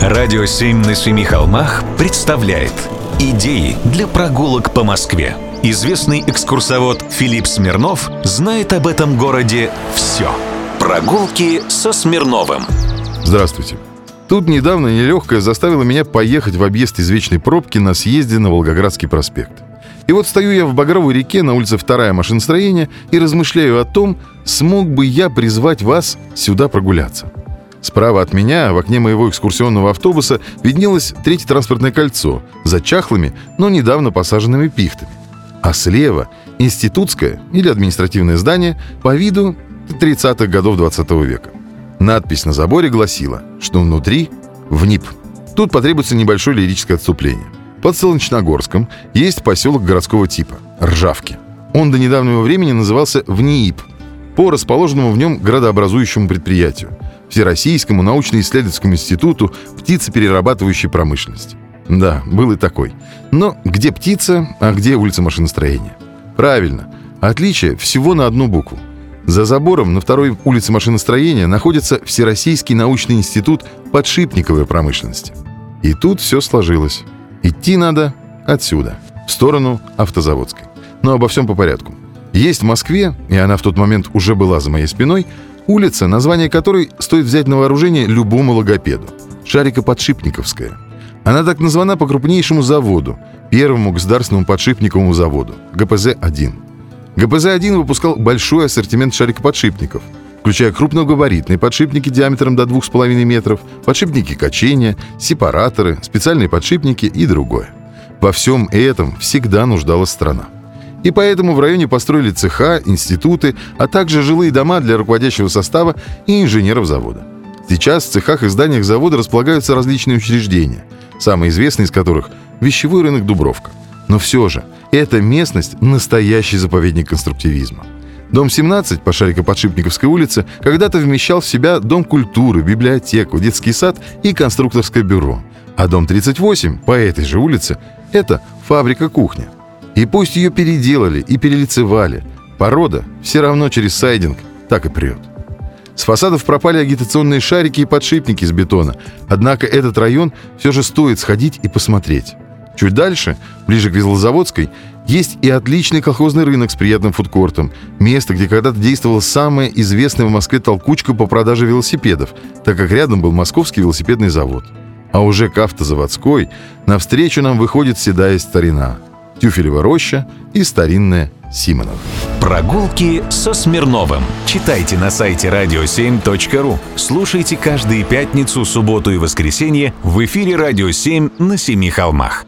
Радио «Семь на семи холмах» представляет Идеи для прогулок по Москве. Известный экскурсовод Филипп Смирнов знает об этом городе все. Прогулки со Смирновым. Здравствуйте. Тут недавно нелегкая заставила меня поехать в объезд из вечной пробки на съезде на Волгоградский проспект. И вот стою я в Багровой реке на улице Вторая машиностроения и размышляю о том, смог бы я призвать вас сюда прогуляться. Справа от меня, в окне моего экскурсионного автобуса, виднелось третье транспортное кольцо за чахлыми, но недавно посаженными пихтами. А слева – институтское или административное здание по виду 30-х годов 20 века. Надпись на заборе гласила, что внутри – ВНИП. Тут потребуется небольшое лирическое отступление. Под Солнечногорском есть поселок городского типа – Ржавки. Он до недавнего времени назывался ВНИИП по расположенному в нем градообразующему предприятию – Всероссийскому научно-исследовательскому институту птицеперерабатывающей промышленности. Да, был и такой. Но где птица, а где улица машиностроения? Правильно. Отличие всего на одну букву. За забором на второй улице машиностроения находится Всероссийский научный институт подшипниковой промышленности. И тут все сложилось. Идти надо отсюда, в сторону автозаводской. Но обо всем по порядку. Есть в Москве, и она в тот момент уже была за моей спиной, Улица, название которой стоит взять на вооружение любому логопеду. Шарикоподшипниковская. Она так названа по крупнейшему заводу, первому государственному подшипниковому заводу, ГПЗ-1. ГПЗ-1 выпускал большой ассортимент шарикоподшипников, включая крупногабаритные подшипники диаметром до 2,5 метров, подшипники качения, сепараторы, специальные подшипники и другое. Во всем этом всегда нуждалась страна. И поэтому в районе построили цеха, институты, а также жилые дома для руководящего состава и инженеров завода. Сейчас в цехах и зданиях завода располагаются различные учреждения, самые известные из которых – вещевой рынок Дубровка. Но все же, эта местность – настоящий заповедник конструктивизма. Дом 17 по Шарико-Подшипниковской улице когда-то вмещал в себя дом культуры, библиотеку, детский сад и конструкторское бюро. А дом 38 по этой же улице – это фабрика-кухня – и пусть ее переделали и перелицевали, порода все равно через сайдинг так и прет. С фасадов пропали агитационные шарики и подшипники из бетона, однако этот район все же стоит сходить и посмотреть. Чуть дальше, ближе к Везлозаводской, есть и отличный колхозный рынок с приятным фудкортом. Место, где когда-то действовала самая известная в Москве толкучка по продаже велосипедов, так как рядом был московский велосипедный завод. А уже к автозаводской навстречу нам выходит седая старина – Тюфелева роща и старинная Симонов. Прогулки со Смирновым. Читайте на сайте radio7.ru. Слушайте каждые пятницу, субботу и воскресенье в эфире «Радио 7» на Семи холмах.